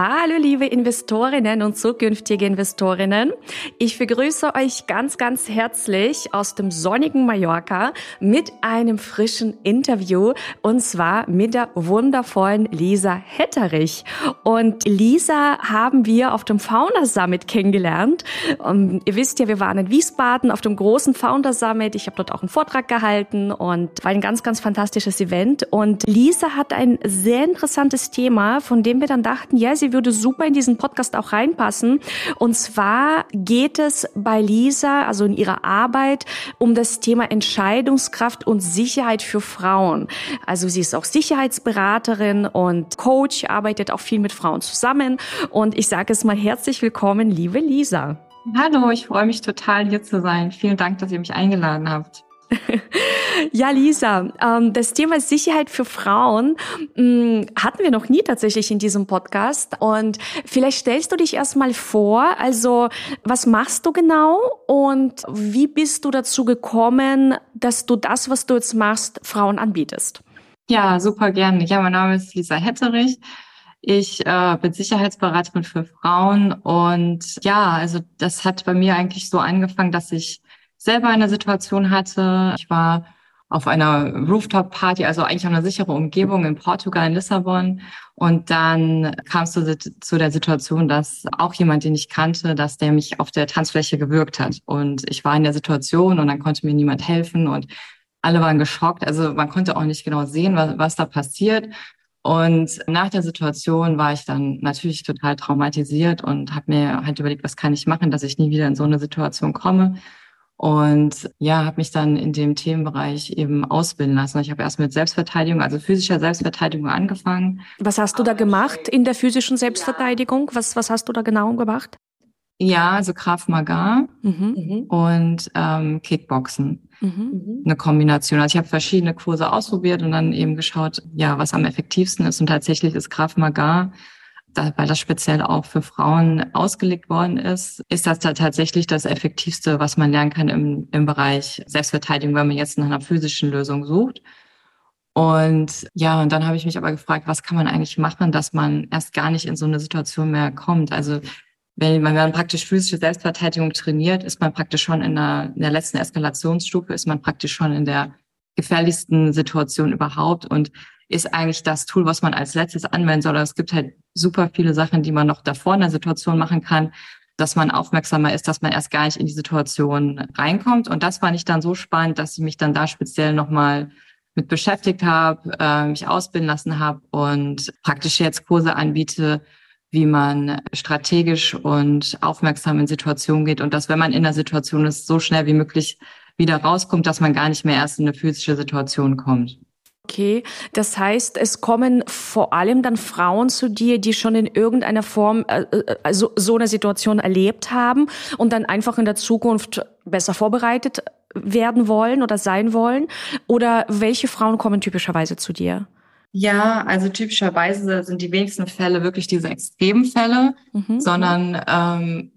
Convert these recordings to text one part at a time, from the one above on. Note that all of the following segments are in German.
Hallo liebe Investorinnen und zukünftige Investorinnen. Ich begrüße euch ganz, ganz herzlich aus dem sonnigen Mallorca mit einem frischen Interview und zwar mit der wundervollen Lisa Hetterich. Und Lisa haben wir auf dem Founder Summit kennengelernt. Und ihr wisst ja, wir waren in Wiesbaden auf dem großen Founder Summit. Ich habe dort auch einen Vortrag gehalten und war ein ganz, ganz fantastisches Event. Und Lisa hat ein sehr interessantes Thema, von dem wir dann dachten, ja, sie würde super in diesen Podcast auch reinpassen. Und zwar geht es bei Lisa, also in ihrer Arbeit, um das Thema Entscheidungskraft und Sicherheit für Frauen. Also sie ist auch Sicherheitsberaterin und Coach, arbeitet auch viel mit Frauen zusammen. Und ich sage es mal herzlich willkommen, liebe Lisa. Hallo, ich freue mich total hier zu sein. Vielen Dank, dass ihr mich eingeladen habt. Ja, Lisa, ähm, das Thema Sicherheit für Frauen mm, hatten wir noch nie tatsächlich in diesem Podcast. Und vielleicht stellst du dich erstmal vor, also was machst du genau und wie bist du dazu gekommen, dass du das, was du jetzt machst, Frauen anbietest? Ja, super gerne. Ja, mein Name ist Lisa Hetterich. Ich äh, bin Sicherheitsberaterin für Frauen und ja, also das hat bei mir eigentlich so angefangen, dass ich selber eine Situation hatte. Ich war auf einer Rooftop-Party, also eigentlich eine sichere Umgebung in Portugal, in Lissabon. Und dann kam es zu, zu, der Situation, dass auch jemand, den ich kannte, dass der mich auf der Tanzfläche gewürgt hat. Und ich war in der Situation und dann konnte mir niemand helfen und alle waren geschockt. Also man konnte auch nicht genau sehen, was, was da passiert. Und nach der Situation war ich dann natürlich total traumatisiert und habe mir halt überlegt, was kann ich machen, dass ich nie wieder in so eine Situation komme. Und ja, habe mich dann in dem Themenbereich eben ausbilden lassen. Ich habe erst mit Selbstverteidigung, also physischer Selbstverteidigung angefangen. Was hast du da gemacht in der physischen Selbstverteidigung? Was, was hast du da genau gemacht? Ja, also Krav Maga mhm. und ähm, Kickboxen. Mhm. Eine Kombination. Also ich habe verschiedene Kurse ausprobiert und dann eben geschaut, ja, was am effektivsten ist. Und tatsächlich ist Krav Maga weil das speziell auch für Frauen ausgelegt worden ist, ist das da tatsächlich das Effektivste, was man lernen kann im, im Bereich Selbstverteidigung, wenn man jetzt nach einer physischen Lösung sucht. Und ja, und dann habe ich mich aber gefragt, was kann man eigentlich machen, dass man erst gar nicht in so eine Situation mehr kommt. Also wenn man, wenn man praktisch physische Selbstverteidigung trainiert, ist man praktisch schon in der, in der letzten Eskalationsstufe, ist man praktisch schon in der gefährlichsten Situation überhaupt. Und ist eigentlich das Tool, was man als letztes anwenden soll. Es gibt halt super viele Sachen, die man noch davor in der Situation machen kann, dass man aufmerksamer ist, dass man erst gar nicht in die Situation reinkommt. Und das fand ich dann so spannend, dass ich mich dann da speziell nochmal mit beschäftigt habe, äh, mich ausbilden lassen habe und praktisch jetzt Kurse anbiete, wie man strategisch und aufmerksam in Situationen geht und dass, wenn man in der Situation ist, so schnell wie möglich wieder rauskommt, dass man gar nicht mehr erst in eine physische Situation kommt. Okay, das heißt, es kommen vor allem dann Frauen zu dir, die schon in irgendeiner Form äh, äh, also so eine Situation erlebt haben und dann einfach in der Zukunft besser vorbereitet werden wollen oder sein wollen? Oder welche Frauen kommen typischerweise zu dir? Ja, also typischerweise sind die wenigsten Fälle wirklich diese Extremfälle, mhm. sondern ähm,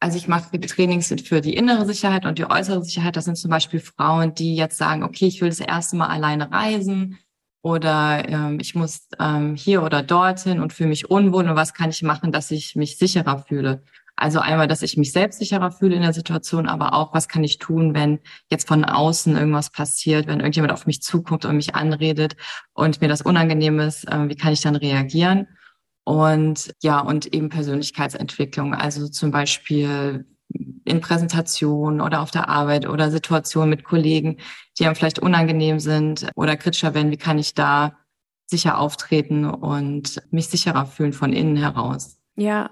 also ich mache Trainings für die innere Sicherheit und die äußere Sicherheit. Das sind zum Beispiel Frauen, die jetzt sagen, okay, ich will das erste Mal alleine reisen oder ähm, ich muss ähm, hier oder dorthin und fühle mich unwohl und was kann ich machen, dass ich mich sicherer fühle. Also einmal, dass ich mich selbst sicherer fühle in der Situation, aber auch, was kann ich tun, wenn jetzt von außen irgendwas passiert, wenn irgendjemand auf mich zukommt und mich anredet und mir das unangenehm ist, äh, wie kann ich dann reagieren? Und ja, und eben Persönlichkeitsentwicklung, also zum Beispiel in Präsentationen oder auf der Arbeit oder Situationen mit Kollegen, die einem vielleicht unangenehm sind oder kritischer werden, wie kann ich da sicher auftreten und mich sicherer fühlen von innen heraus. Ja,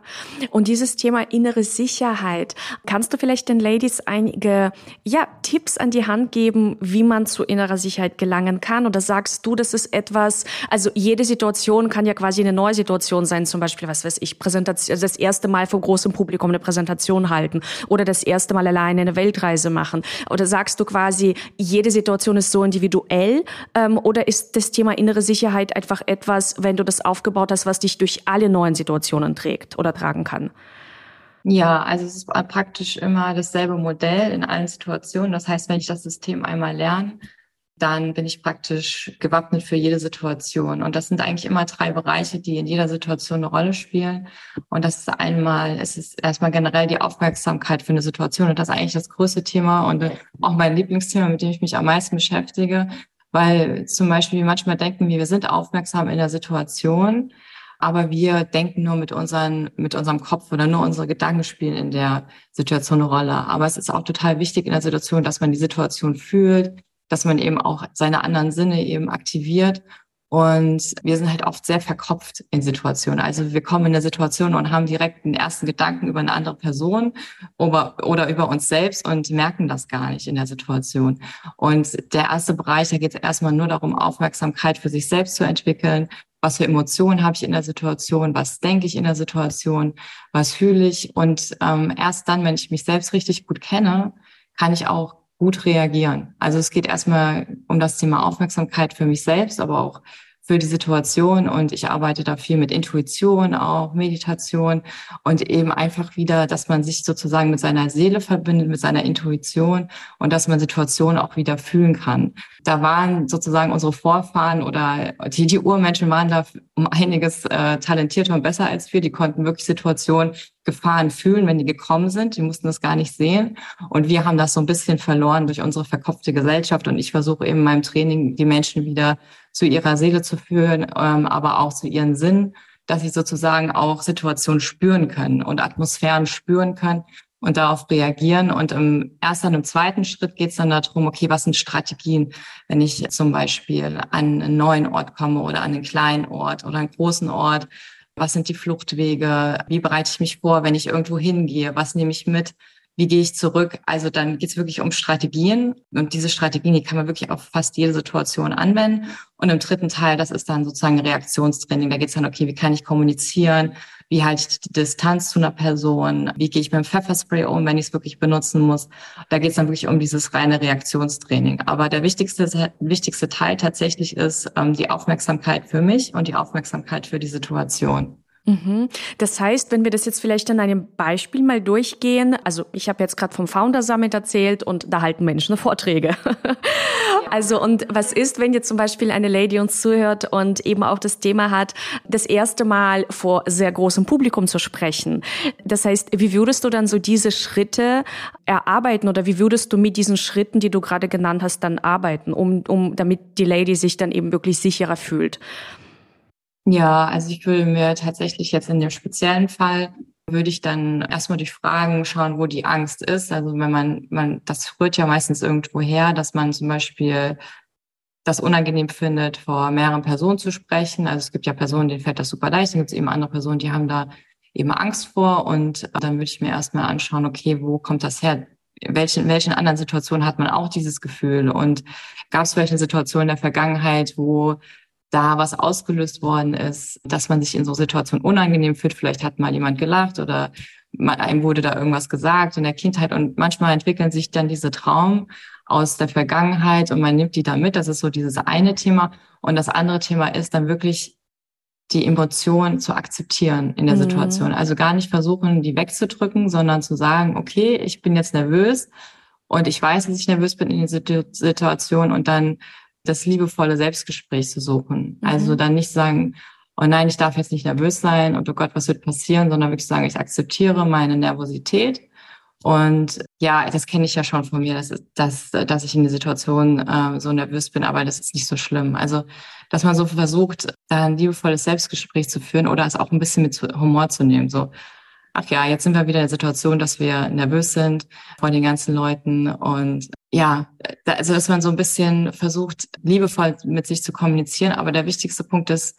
und dieses Thema innere Sicherheit, kannst du vielleicht den Ladies einige ja, Tipps an die Hand geben, wie man zu innerer Sicherheit gelangen kann? Oder sagst du, das ist etwas, also jede Situation kann ja quasi eine neue Situation sein, zum Beispiel, was weiß ich, Präsentation, also das erste Mal vor großem Publikum eine Präsentation halten oder das erste Mal alleine eine Weltreise machen. Oder sagst du quasi, jede Situation ist so individuell? Ähm, oder ist das Thema innere Sicherheit einfach etwas, wenn du das aufgebaut hast, was dich durch alle neuen Situationen trägt? Trägt oder tragen kann? Ja, also es ist praktisch immer dasselbe Modell in allen Situationen. Das heißt, wenn ich das System einmal lerne, dann bin ich praktisch gewappnet für jede Situation. Und das sind eigentlich immer drei Bereiche, die in jeder Situation eine Rolle spielen. Und das ist einmal, es ist erstmal generell die Aufmerksamkeit für eine Situation. Und das ist eigentlich das größte Thema und auch mein Lieblingsthema, mit dem ich mich am meisten beschäftige. Weil zum Beispiel manchmal denken wir, wir sind aufmerksam in der Situation, aber wir denken nur mit unseren, mit unserem Kopf oder nur unsere Gedanken spielen in der Situation eine Rolle. Aber es ist auch total wichtig in der Situation, dass man die Situation fühlt, dass man eben auch seine anderen Sinne eben aktiviert und wir sind halt oft sehr verkopft in Situationen. Also wir kommen in eine Situation und haben direkt den ersten Gedanken über eine andere Person oder, oder über uns selbst und merken das gar nicht in der Situation. Und der erste Bereich, da geht es erstmal nur darum, Aufmerksamkeit für sich selbst zu entwickeln. Was für Emotionen habe ich in der Situation? Was denke ich in der Situation? Was fühle ich? Und ähm, erst dann, wenn ich mich selbst richtig gut kenne, kann ich auch gut reagieren. Also es geht erstmal um das Thema Aufmerksamkeit für mich selbst, aber auch für die Situation und ich arbeite da viel mit Intuition, auch Meditation und eben einfach wieder, dass man sich sozusagen mit seiner Seele verbindet, mit seiner Intuition und dass man Situationen auch wieder fühlen kann. Da waren sozusagen unsere Vorfahren oder die, die Urmenschen waren da um einiges äh, talentierter und besser als wir. Die konnten wirklich Situationen Gefahren fühlen, wenn die gekommen sind. Die mussten das gar nicht sehen. Und wir haben das so ein bisschen verloren durch unsere verkopfte Gesellschaft. Und ich versuche eben in meinem Training die Menschen wieder zu ihrer Seele zu führen, ähm, aber auch zu ihren Sinn, dass sie sozusagen auch Situationen spüren können und Atmosphären spüren können und darauf reagieren. Und im ersten und im zweiten Schritt geht es dann darum, okay, was sind Strategien, wenn ich zum Beispiel an einen neuen Ort komme oder an einen kleinen Ort oder einen großen Ort? Was sind die Fluchtwege? Wie bereite ich mich vor, wenn ich irgendwo hingehe? Was nehme ich mit? Wie gehe ich zurück? Also dann geht es wirklich um Strategien und diese Strategien, die kann man wirklich auf fast jede Situation anwenden. Und im dritten Teil, das ist dann sozusagen Reaktionstraining. Da geht es dann, okay, wie kann ich kommunizieren? Wie halte ich die Distanz zu einer Person? Wie gehe ich mit dem Pfefferspray um, wenn ich es wirklich benutzen muss? Da geht es dann wirklich um dieses reine Reaktionstraining. Aber der wichtigste, wichtigste Teil tatsächlich ist ähm, die Aufmerksamkeit für mich und die Aufmerksamkeit für die Situation. Mhm. Das heißt, wenn wir das jetzt vielleicht an einem Beispiel mal durchgehen, also ich habe jetzt gerade vom Founder Summit erzählt und da halten Menschen Vorträge. Also und was ist, wenn jetzt zum Beispiel eine Lady uns zuhört und eben auch das Thema hat, das erste Mal vor sehr großem Publikum zu sprechen? Das heißt, wie würdest du dann so diese Schritte erarbeiten oder wie würdest du mit diesen Schritten, die du gerade genannt hast, dann arbeiten, um, um damit die Lady sich dann eben wirklich sicherer fühlt? Ja, also ich würde mir tatsächlich jetzt in dem speziellen Fall würde ich dann erstmal durch Fragen schauen, wo die Angst ist. Also wenn man, man, das rührt ja meistens irgendwo her, dass man zum Beispiel das unangenehm findet, vor mehreren Personen zu sprechen. Also es gibt ja Personen, denen fällt das super leicht, dann gibt es eben andere Personen, die haben da eben Angst vor. Und dann würde ich mir erstmal anschauen, okay, wo kommt das her? In welchen, in welchen anderen Situationen hat man auch dieses Gefühl? Und gab es vielleicht eine Situation in der Vergangenheit, wo da was ausgelöst worden ist, dass man sich in so Situationen unangenehm fühlt. Vielleicht hat mal jemand gelacht oder einem wurde da irgendwas gesagt in der Kindheit und manchmal entwickeln sich dann diese Traum aus der Vergangenheit und man nimmt die da mit. Das ist so dieses eine Thema. Und das andere Thema ist dann wirklich die Emotion zu akzeptieren in der mhm. Situation. Also gar nicht versuchen, die wegzudrücken, sondern zu sagen, okay, ich bin jetzt nervös und ich weiß, dass ich nervös bin in der Situation und dann das liebevolle Selbstgespräch zu suchen. Mhm. Also dann nicht sagen, oh nein, ich darf jetzt nicht nervös sein und oh Gott, was wird passieren, sondern wirklich sagen, ich akzeptiere meine Nervosität. Und ja, das kenne ich ja schon von mir, dass, dass, dass ich in der Situation äh, so nervös bin, aber das ist nicht so schlimm. Also, dass man so versucht, da ein liebevolles Selbstgespräch zu führen oder es auch ein bisschen mit Humor zu nehmen. So, ach ja, jetzt sind wir wieder in der Situation, dass wir nervös sind vor den ganzen Leuten und ja, also dass man so ein bisschen versucht, liebevoll mit sich zu kommunizieren. Aber der wichtigste Punkt ist,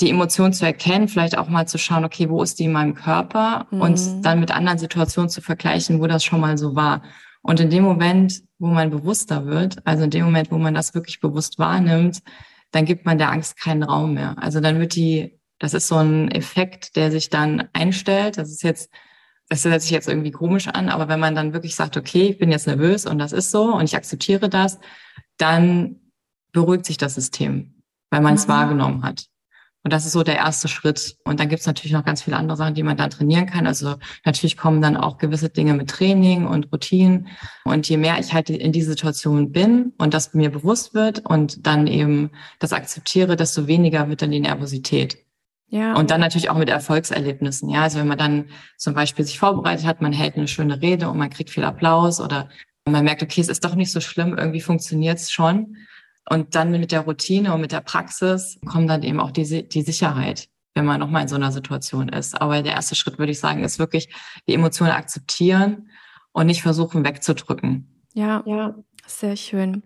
die Emotion zu erkennen, vielleicht auch mal zu schauen, okay, wo ist die in meinem Körper mhm. und dann mit anderen Situationen zu vergleichen, wo das schon mal so war. Und in dem Moment, wo man bewusster wird, also in dem Moment, wo man das wirklich bewusst wahrnimmt, dann gibt man der Angst keinen Raum mehr. Also dann wird die, das ist so ein Effekt, der sich dann einstellt. Das ist jetzt, das hört sich jetzt irgendwie komisch an, aber wenn man dann wirklich sagt, okay, ich bin jetzt nervös und das ist so und ich akzeptiere das, dann beruhigt sich das System, weil man es mhm. wahrgenommen hat. Und das ist so der erste Schritt. Und dann gibt es natürlich noch ganz viele andere Sachen, die man dann trainieren kann. Also natürlich kommen dann auch gewisse Dinge mit Training und Routinen. Und je mehr ich halt in diese Situation bin und das mir bewusst wird und dann eben das akzeptiere, desto weniger wird dann die Nervosität. Ja. Und dann natürlich auch mit Erfolgserlebnissen. Ja, also wenn man dann zum Beispiel sich vorbereitet hat, man hält eine schöne Rede und man kriegt viel Applaus oder man merkt, okay, es ist doch nicht so schlimm, irgendwie funktioniert es schon. Und dann mit der Routine und mit der Praxis kommt dann eben auch die, die Sicherheit, wenn man nochmal in so einer Situation ist. Aber der erste Schritt, würde ich sagen, ist wirklich die Emotionen akzeptieren und nicht versuchen wegzudrücken. Ja, ja. Sehr schön.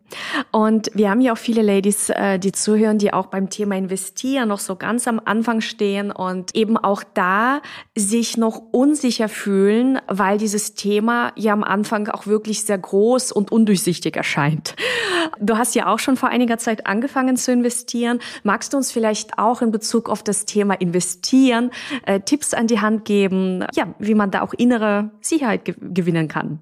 Und wir haben ja auch viele Ladies, äh, die zuhören, die auch beim Thema Investieren noch so ganz am Anfang stehen und eben auch da sich noch unsicher fühlen, weil dieses Thema ja am Anfang auch wirklich sehr groß und undurchsichtig erscheint. Du hast ja auch schon vor einiger Zeit angefangen zu investieren. Magst du uns vielleicht auch in Bezug auf das Thema Investieren äh, Tipps an die Hand geben, ja, wie man da auch innere Sicherheit ge gewinnen kann?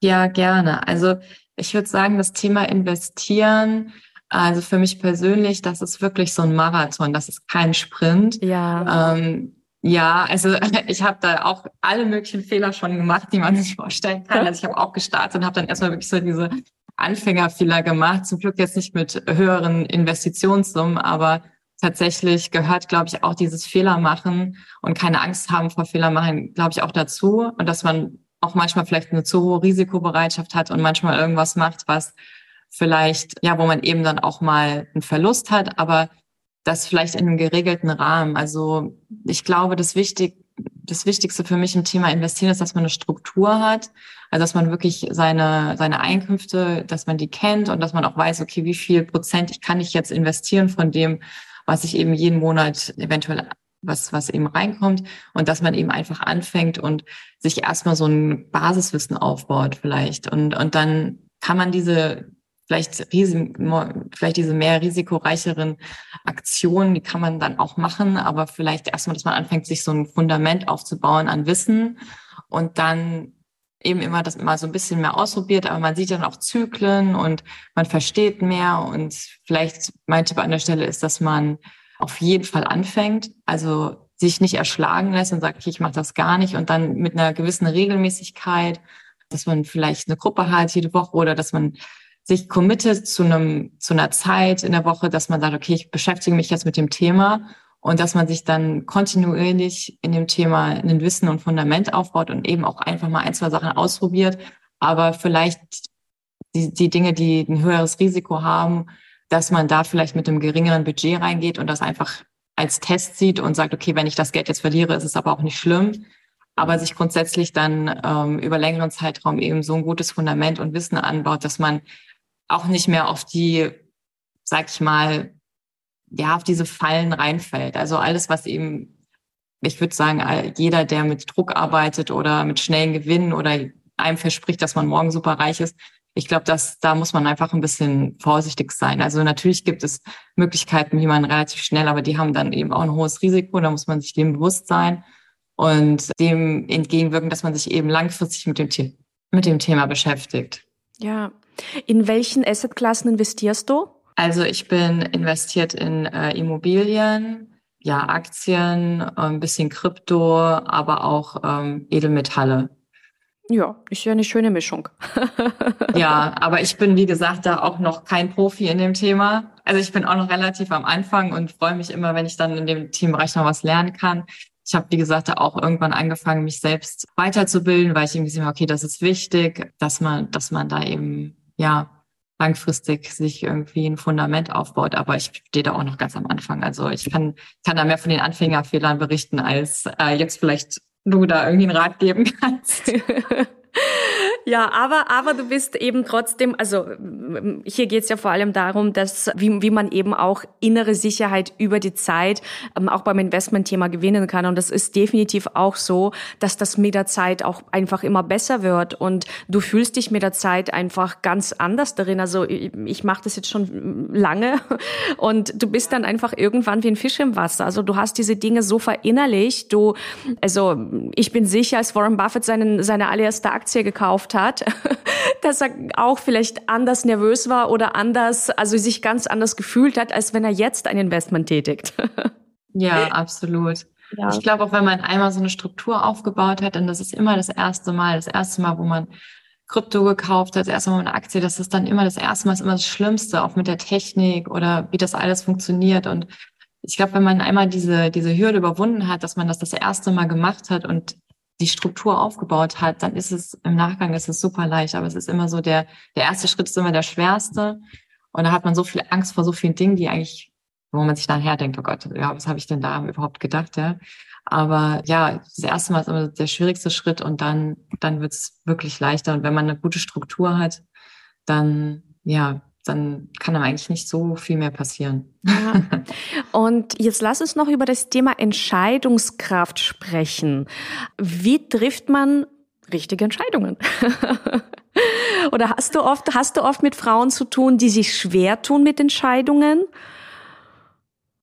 Ja, gerne. Also ich würde sagen, das Thema Investieren, also für mich persönlich, das ist wirklich so ein Marathon, das ist kein Sprint. Ja. Ähm, ja, also ich habe da auch alle möglichen Fehler schon gemacht, die man sich vorstellen kann. Also ich habe auch gestartet und habe dann erstmal wirklich so diese Anfängerfehler gemacht. Zum Glück jetzt nicht mit höheren Investitionssummen, aber tatsächlich gehört, glaube ich, auch dieses Fehler machen und keine Angst haben vor Fehler machen, glaube ich, auch dazu. Und dass man auch manchmal vielleicht eine zu hohe Risikobereitschaft hat und manchmal irgendwas macht, was vielleicht, ja, wo man eben dann auch mal einen Verlust hat, aber das vielleicht in einem geregelten Rahmen. Also ich glaube, das wichtig, das Wichtigste für mich im Thema Investieren ist, dass man eine Struktur hat, also dass man wirklich seine, seine Einkünfte, dass man die kennt und dass man auch weiß, okay, wie viel Prozent ich kann ich jetzt investieren von dem, was ich eben jeden Monat eventuell was, was eben reinkommt und dass man eben einfach anfängt und sich erstmal so ein Basiswissen aufbaut vielleicht. Und, und dann kann man diese vielleicht, vielleicht diese mehr risikoreicheren Aktionen, die kann man dann auch machen, aber vielleicht erstmal, dass man anfängt, sich so ein Fundament aufzubauen an Wissen und dann eben immer das mal so ein bisschen mehr ausprobiert, aber man sieht dann auch Zyklen und man versteht mehr. Und vielleicht mein Tipp an der Stelle ist, dass man auf jeden Fall anfängt, also sich nicht erschlagen lässt und sagt, okay, ich mache das gar nicht und dann mit einer gewissen Regelmäßigkeit, dass man vielleicht eine Gruppe hat jede Woche oder dass man sich committet zu einem zu einer Zeit in der Woche, dass man sagt, okay, ich beschäftige mich jetzt mit dem Thema und dass man sich dann kontinuierlich in dem Thema ein Wissen und Fundament aufbaut und eben auch einfach mal ein, zwei Sachen ausprobiert, aber vielleicht die, die Dinge, die ein höheres Risiko haben, dass man da vielleicht mit einem geringeren Budget reingeht und das einfach als Test sieht und sagt, okay, wenn ich das Geld jetzt verliere, ist es aber auch nicht schlimm. Aber sich grundsätzlich dann ähm, über längeren Zeitraum eben so ein gutes Fundament und Wissen anbaut, dass man auch nicht mehr auf die, sag ich mal, ja, auf diese Fallen reinfällt. Also alles, was eben, ich würde sagen, jeder, der mit Druck arbeitet oder mit schnellen Gewinnen oder einem verspricht, dass man morgen super reich ist, ich glaube, dass da muss man einfach ein bisschen vorsichtig sein. Also natürlich gibt es Möglichkeiten, wie man relativ schnell, aber die haben dann eben auch ein hohes Risiko. Da muss man sich dem bewusst sein und dem entgegenwirken, dass man sich eben langfristig mit dem, mit dem Thema beschäftigt. Ja. In welchen Assetklassen investierst du? Also ich bin investiert in äh, Immobilien, ja, Aktien, ein bisschen Krypto, aber auch ähm, Edelmetalle. Ja, ist ja eine schöne Mischung. ja, aber ich bin, wie gesagt, da auch noch kein Profi in dem Thema. Also ich bin auch noch relativ am Anfang und freue mich immer, wenn ich dann in dem Teambereich noch was lernen kann. Ich habe, wie gesagt, da auch irgendwann angefangen, mich selbst weiterzubilden, weil ich irgendwie sehe, okay, das ist wichtig, dass man, dass man da eben, ja, langfristig sich irgendwie ein Fundament aufbaut. Aber ich stehe da auch noch ganz am Anfang. Also ich kann, kann da mehr von den Anfängerfehlern berichten, als äh, jetzt vielleicht du da irgendwie einen Rat geben kannst. Ja, aber, aber du bist eben trotzdem, also hier geht's ja vor allem darum, dass wie, wie man eben auch innere Sicherheit über die Zeit ähm, auch beim Investmentthema gewinnen kann. Und das ist definitiv auch so, dass das mit der Zeit auch einfach immer besser wird. Und du fühlst dich mit der Zeit einfach ganz anders darin. Also ich, ich mache das jetzt schon lange und du bist dann einfach irgendwann wie ein Fisch im Wasser. Also du hast diese Dinge so verinnerlicht. Du, also ich bin sicher, als Warren Buffett seinen, seine allererste Aktie gekauft hat, dass er auch vielleicht anders nervös war oder anders, also sich ganz anders gefühlt hat, als wenn er jetzt ein Investment tätigt. ja, absolut. Ja. Ich glaube, auch wenn man einmal so eine Struktur aufgebaut hat, und das ist immer das erste Mal, das erste Mal, wo man Krypto gekauft hat, das erste Mal eine Aktie, das ist dann immer das erste Mal, ist immer das Schlimmste, auch mit der Technik oder wie das alles funktioniert. Und ich glaube, wenn man einmal diese, diese Hürde überwunden hat, dass man das das erste Mal gemacht hat und die Struktur aufgebaut hat, dann ist es im Nachgang ist es super leicht. Aber es ist immer so der, der erste Schritt ist immer der schwerste. Und da hat man so viel Angst vor so vielen Dingen, die eigentlich, wo man sich nachher denkt, oh Gott, ja, was habe ich denn da überhaupt gedacht, ja. Aber ja, das erste Mal ist immer der schwierigste Schritt und dann, dann wird es wirklich leichter. Und wenn man eine gute Struktur hat, dann, ja, dann kann einem eigentlich nicht so viel mehr passieren. Ja. Und jetzt lass uns noch über das Thema Entscheidungskraft sprechen. Wie trifft man richtige Entscheidungen? Oder hast du oft, hast du oft mit Frauen zu tun, die sich schwer tun mit Entscheidungen?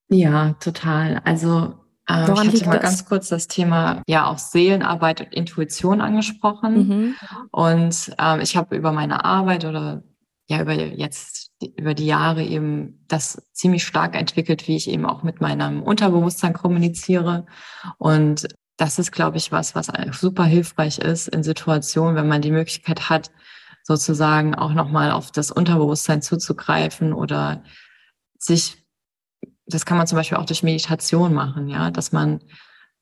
Ja, total. Also äh, ich hatte mal das? ganz kurz das Thema ja auch Seelenarbeit und Intuition angesprochen. Mhm. Und ähm, ich habe über meine Arbeit oder ja über jetzt über die Jahre eben das ziemlich stark entwickelt, wie ich eben auch mit meinem Unterbewusstsein kommuniziere. Und das ist, glaube ich, was, was super hilfreich ist in Situationen, wenn man die Möglichkeit hat, sozusagen auch nochmal auf das Unterbewusstsein zuzugreifen oder sich, das kann man zum Beispiel auch durch Meditation machen, ja, dass man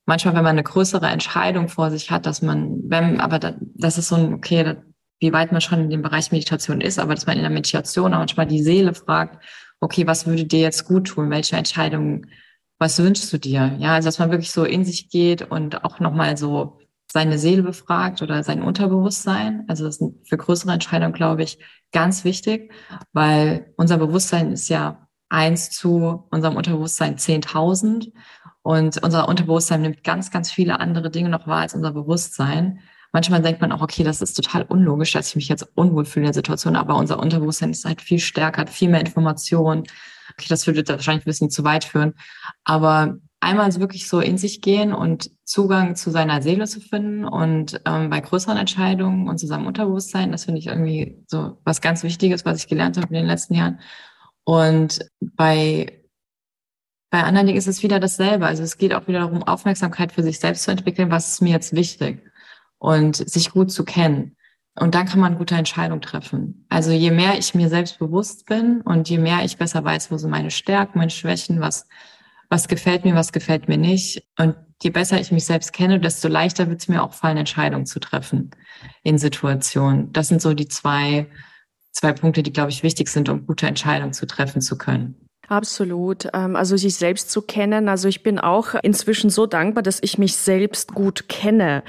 manchmal, wenn man eine größere Entscheidung vor sich hat, dass man, wenn, aber das ist so ein, okay, wie weit man schon in dem Bereich Meditation ist, aber dass man in der Meditation auch manchmal die Seele fragt, okay, was würde dir jetzt gut tun? Welche Entscheidungen, was wünschst du dir? Ja, also dass man wirklich so in sich geht und auch nochmal so seine Seele befragt oder sein Unterbewusstsein. Also das ist für größere Entscheidungen, glaube ich, ganz wichtig, weil unser Bewusstsein ist ja eins zu unserem Unterbewusstsein 10.000 und unser Unterbewusstsein nimmt ganz, ganz viele andere Dinge noch wahr als unser Bewusstsein manchmal denkt man auch, okay, das ist total unlogisch, dass ich mich jetzt unwohl fühle in der Situation, aber unser Unterbewusstsein ist halt viel stärker, hat viel mehr Informationen. Okay, das würde wahrscheinlich ein bisschen zu weit führen. Aber einmal wirklich so in sich gehen und Zugang zu seiner Seele zu finden und ähm, bei größeren Entscheidungen und zu seinem Unterbewusstsein, das finde ich irgendwie so was ganz Wichtiges, was ich gelernt habe in den letzten Jahren. Und bei bei anderen Dingen ist es wieder dasselbe. Also es geht auch wieder darum, Aufmerksamkeit für sich selbst zu entwickeln. Was ist mir jetzt wichtig? Und sich gut zu kennen. Und dann kann man gute Entscheidungen treffen. Also je mehr ich mir selbst bewusst bin und je mehr ich besser weiß, wo sind meine Stärken, meine Schwächen, was, was gefällt mir, was gefällt mir nicht. Und je besser ich mich selbst kenne, desto leichter wird es mir auch fallen, Entscheidungen zu treffen in Situationen. Das sind so die zwei, zwei Punkte, die, glaube ich, wichtig sind, um gute Entscheidungen zu treffen zu können. Absolut. Ähm, also sich selbst zu kennen. Also ich bin auch inzwischen so dankbar, dass ich mich selbst gut kenne.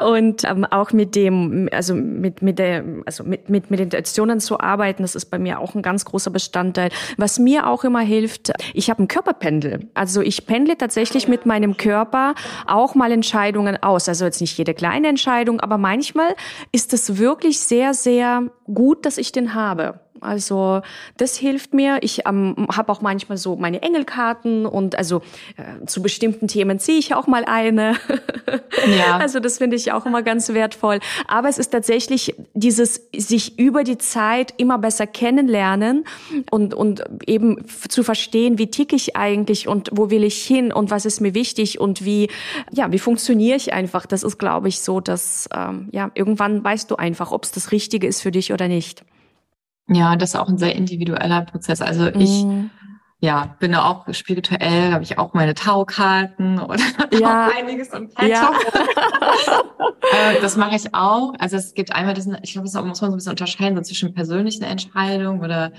Und ähm, auch mit dem, also mit, mit der, also mit, mit Meditationen zu arbeiten, das ist bei mir auch ein ganz großer Bestandteil. Was mir auch immer hilft, ich habe ein Körperpendel. Also ich pendle tatsächlich mit meinem Körper auch mal Entscheidungen aus. Also jetzt nicht jede kleine Entscheidung, aber manchmal ist es wirklich sehr, sehr gut, dass ich den habe. Also das hilft mir. Ich ähm, habe auch manchmal so meine Engelkarten und also äh, zu bestimmten Themen ziehe ich auch mal eine. ja. Also das finde ich auch immer ganz wertvoll. Aber es ist tatsächlich dieses sich über die Zeit immer besser kennenlernen und und eben zu verstehen, wie ticke ich eigentlich und wo will ich hin und was ist mir wichtig und wie ja wie funktioniere ich einfach. Das ist glaube ich so, dass ähm, ja irgendwann weißt du einfach, ob es das Richtige ist für dich oder nicht. Ja, das ist auch ein sehr individueller Prozess. Also ich mm. ja, bin da auch spirituell, habe ich auch meine Taukarten oder ja. auch einiges und ja. äh, Das mache ich auch. Also es gibt einmal diesen, ich glaube, das muss man so ein bisschen unterscheiden so zwischen persönlichen Entscheidungen oder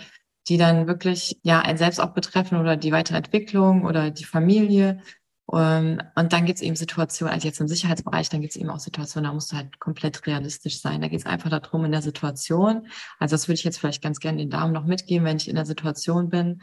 die dann wirklich ja ein selbst auch betreffen oder die weitere Entwicklung oder die Familie und dann gibt es eben Situationen, also jetzt im Sicherheitsbereich, dann gibt es eben auch Situationen, da musst du halt komplett realistisch sein. Da geht es einfach darum, in der Situation, also das würde ich jetzt vielleicht ganz gerne den Damen noch mitgeben, wenn ich in der Situation bin,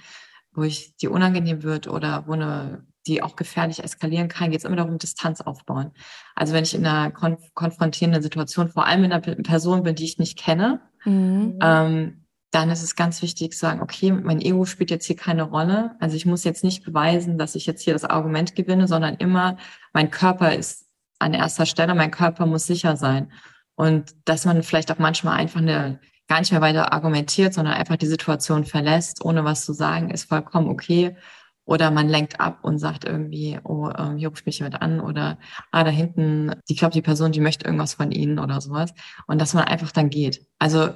wo ich die unangenehm wird oder wo eine, die auch gefährlich eskalieren kann, geht es immer darum, Distanz aufbauen. Also wenn ich in einer konf konfrontierenden Situation, vor allem in einer Person bin, die ich nicht kenne, mhm. ähm, dann ist es ganz wichtig zu sagen, okay, mein Ego spielt jetzt hier keine Rolle. Also ich muss jetzt nicht beweisen, dass ich jetzt hier das Argument gewinne, sondern immer mein Körper ist an erster Stelle, mein Körper muss sicher sein. Und dass man vielleicht auch manchmal einfach eine, gar nicht mehr weiter argumentiert, sondern einfach die Situation verlässt, ohne was zu sagen, ist vollkommen okay. Oder man lenkt ab und sagt irgendwie, oh, ähm, hier ruft mich jemand an oder ah, da hinten, die glaube die Person, die möchte irgendwas von Ihnen oder sowas. Und dass man einfach dann geht. Also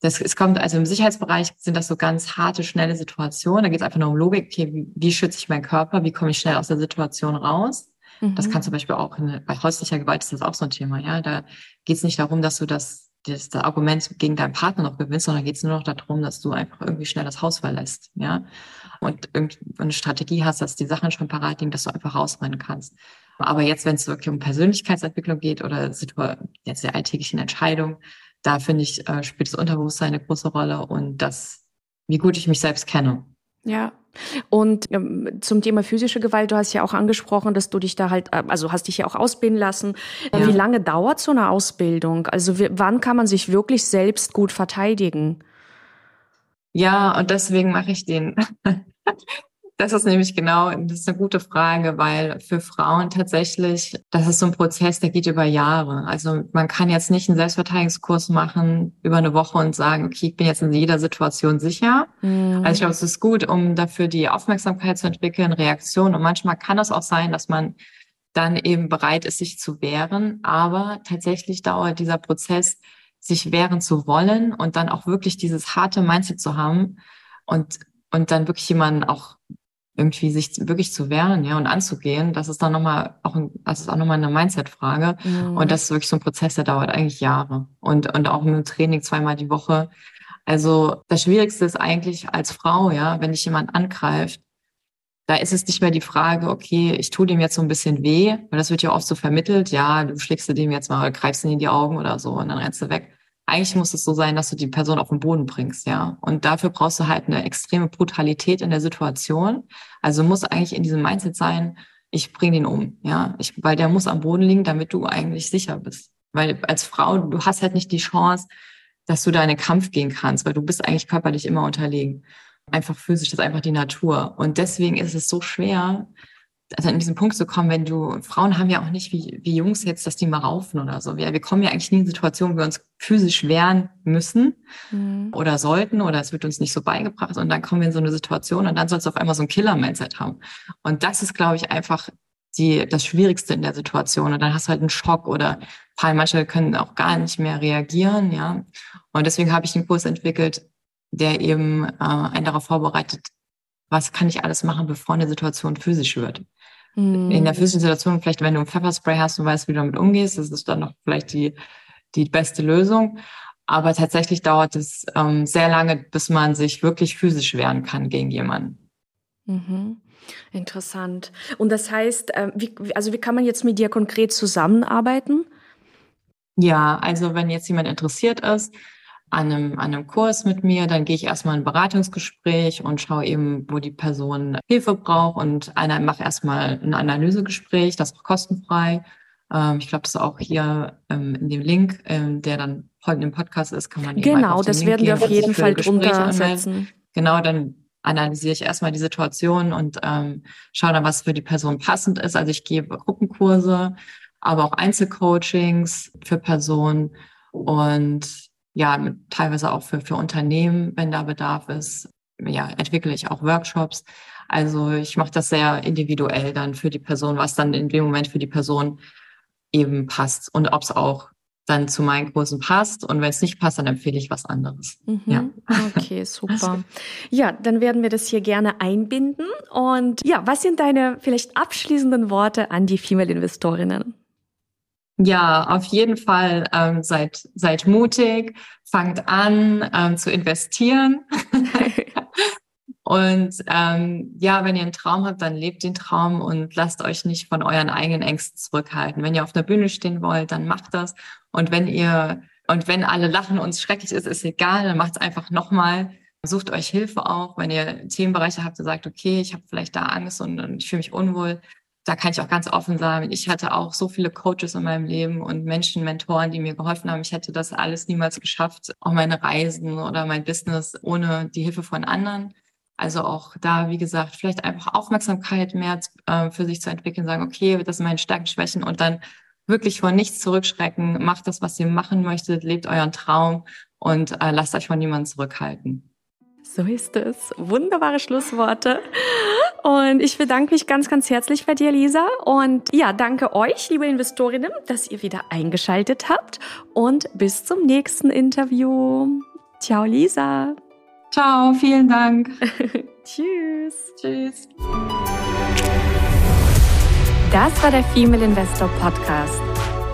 das, es kommt, also im Sicherheitsbereich sind das so ganz harte, schnelle Situationen. Da geht es einfach nur um Logik, okay, wie, wie schütze ich meinen Körper, wie komme ich schnell aus der Situation raus? Mhm. Das kann zum Beispiel auch in, bei häuslicher Gewalt ist das auch so ein Thema, ja. Da geht es nicht darum, dass du das, das, das Argument gegen deinen Partner noch gewinnst, sondern geht es nur noch darum, dass du einfach irgendwie schnell das Haus verlässt, ja. Und eine Strategie hast, dass die Sachen schon parat liegen, dass du einfach rausrennen kannst. Aber jetzt, wenn es wirklich um Persönlichkeitsentwicklung geht oder jetzt der alltäglichen Entscheidung, da finde ich, äh, spielt das Unterbewusstsein eine große Rolle und das, wie gut ich mich selbst kenne. Ja. Und ähm, zum Thema physische Gewalt, du hast ja auch angesprochen, dass du dich da halt, äh, also hast dich ja auch ausbilden lassen. Ja. Wie lange dauert so eine Ausbildung? Also wann kann man sich wirklich selbst gut verteidigen? Ja, und deswegen mache ich den Das ist nämlich genau, das ist eine gute Frage, weil für Frauen tatsächlich, das ist so ein Prozess, der geht über Jahre. Also man kann jetzt nicht einen Selbstverteidigungskurs machen über eine Woche und sagen, okay, ich bin jetzt in jeder Situation sicher. Mhm. Also ich glaube, es ist gut, um dafür die Aufmerksamkeit zu entwickeln, Reaktion. Und manchmal kann es auch sein, dass man dann eben bereit ist, sich zu wehren. Aber tatsächlich dauert dieser Prozess, sich wehren zu wollen und dann auch wirklich dieses harte Mindset zu haben und und dann wirklich jemanden auch irgendwie sich wirklich zu wehren, ja, und anzugehen, das ist dann nochmal auch, ein, das ist auch nochmal eine Mindset-Frage. Mhm. Und das ist wirklich so ein Prozess, der dauert eigentlich Jahre. Und, und auch dem Training zweimal die Woche. Also das Schwierigste ist eigentlich als Frau, ja, wenn dich jemand angreift, da ist es nicht mehr die Frage, okay, ich tue dem jetzt so ein bisschen weh, weil das wird ja oft so vermittelt, ja, du schlägst du dem jetzt mal, greifst ihn in die Augen oder so und dann rennst du weg eigentlich muss es so sein, dass du die Person auf den Boden bringst, ja. Und dafür brauchst du halt eine extreme Brutalität in der Situation. Also muss eigentlich in diesem Mindset sein, ich bring den um, ja. Ich, weil der muss am Boden liegen, damit du eigentlich sicher bist. Weil als Frau, du hast halt nicht die Chance, dass du da in den Kampf gehen kannst, weil du bist eigentlich körperlich immer unterlegen. Einfach physisch, das ist einfach die Natur. Und deswegen ist es so schwer, also an diesen Punkt zu kommen, wenn du, Frauen haben ja auch nicht wie, wie Jungs jetzt, dass die mal raufen oder so. Wir, wir kommen ja eigentlich nie in Situationen, wo wir uns physisch wehren müssen mhm. oder sollten oder es wird uns nicht so beigebracht und dann kommen wir in so eine Situation und dann sollst du auf einmal so ein Killer-Mindset haben. Und das ist, glaube ich, einfach die, das Schwierigste in der Situation. Und dann hast du halt einen Schock oder paar manche können auch gar nicht mehr reagieren, ja. Und deswegen habe ich einen Kurs entwickelt, der eben äh, einen darauf vorbereitet, was kann ich alles machen, bevor eine Situation physisch wird. Mhm. In der physischen Situation, vielleicht wenn du ein Pfefferspray hast und weißt, wie du damit umgehst, das ist dann noch vielleicht die, die beste Lösung. Aber tatsächlich dauert es ähm, sehr lange, bis man sich wirklich physisch wehren kann gegen jemanden. Mhm. Interessant. Und das heißt, äh, wie, also wie kann man jetzt mit dir konkret zusammenarbeiten? Ja, also wenn jetzt jemand interessiert ist, an einem, an einem Kurs mit mir, dann gehe ich erstmal ein Beratungsgespräch und schaue eben, wo die Person Hilfe braucht und einer macht erstmal ein Analysegespräch, das ist auch kostenfrei. Ähm, ich glaube, das ist auch hier ähm, in dem Link, ähm, der dann heute im Podcast ist, kann man eben Genau, das Link werden wir auf jeden Fall drunter setzen. Genau, dann analysiere ich erstmal die Situation und ähm, schaue dann, was für die Person passend ist. Also ich gebe Gruppenkurse, aber auch Einzelcoachings für Personen und ja, teilweise auch für, für Unternehmen, wenn da Bedarf ist, ja, entwickle ich auch Workshops. Also ich mache das sehr individuell dann für die Person, was dann in dem Moment für die Person eben passt und ob es auch dann zu meinen Kursen passt. Und wenn es nicht passt, dann empfehle ich was anderes. Mhm. Ja. Okay, super. Ja, dann werden wir das hier gerne einbinden. Und ja, was sind deine vielleicht abschließenden Worte an die Female-Investorinnen? Ja, auf jeden Fall ähm, seid, seid mutig, fangt an ähm, zu investieren Und ähm, ja, wenn ihr einen Traum habt, dann lebt den Traum und lasst euch nicht von euren eigenen Ängsten zurückhalten. Wenn ihr auf der Bühne stehen wollt, dann macht das. Und wenn ihr und wenn alle lachen und es schrecklich ist, ist egal, dann macht es einfach nochmal. Sucht euch Hilfe auch, wenn ihr Themenbereiche habt und sagt, okay, ich habe vielleicht da Angst und, und ich fühle mich unwohl. Da kann ich auch ganz offen sagen, ich hatte auch so viele Coaches in meinem Leben und Menschen, Mentoren, die mir geholfen haben. Ich hätte das alles niemals geschafft, auch meine Reisen oder mein Business ohne die Hilfe von anderen. Also auch da, wie gesagt, vielleicht einfach Aufmerksamkeit mehr äh, für sich zu entwickeln, sagen, okay, das sind meine Stärken, Schwächen und dann wirklich vor nichts zurückschrecken. Macht das, was ihr machen möchtet, lebt euren Traum und äh, lasst euch von niemandem zurückhalten. So ist es. Wunderbare Schlussworte. Und ich bedanke mich ganz, ganz herzlich bei dir, Lisa. Und ja, danke euch, liebe Investorinnen, dass ihr wieder eingeschaltet habt. Und bis zum nächsten Interview. Ciao, Lisa. Ciao, vielen Dank. Tschüss. Tschüss. Das war der Female Investor Podcast.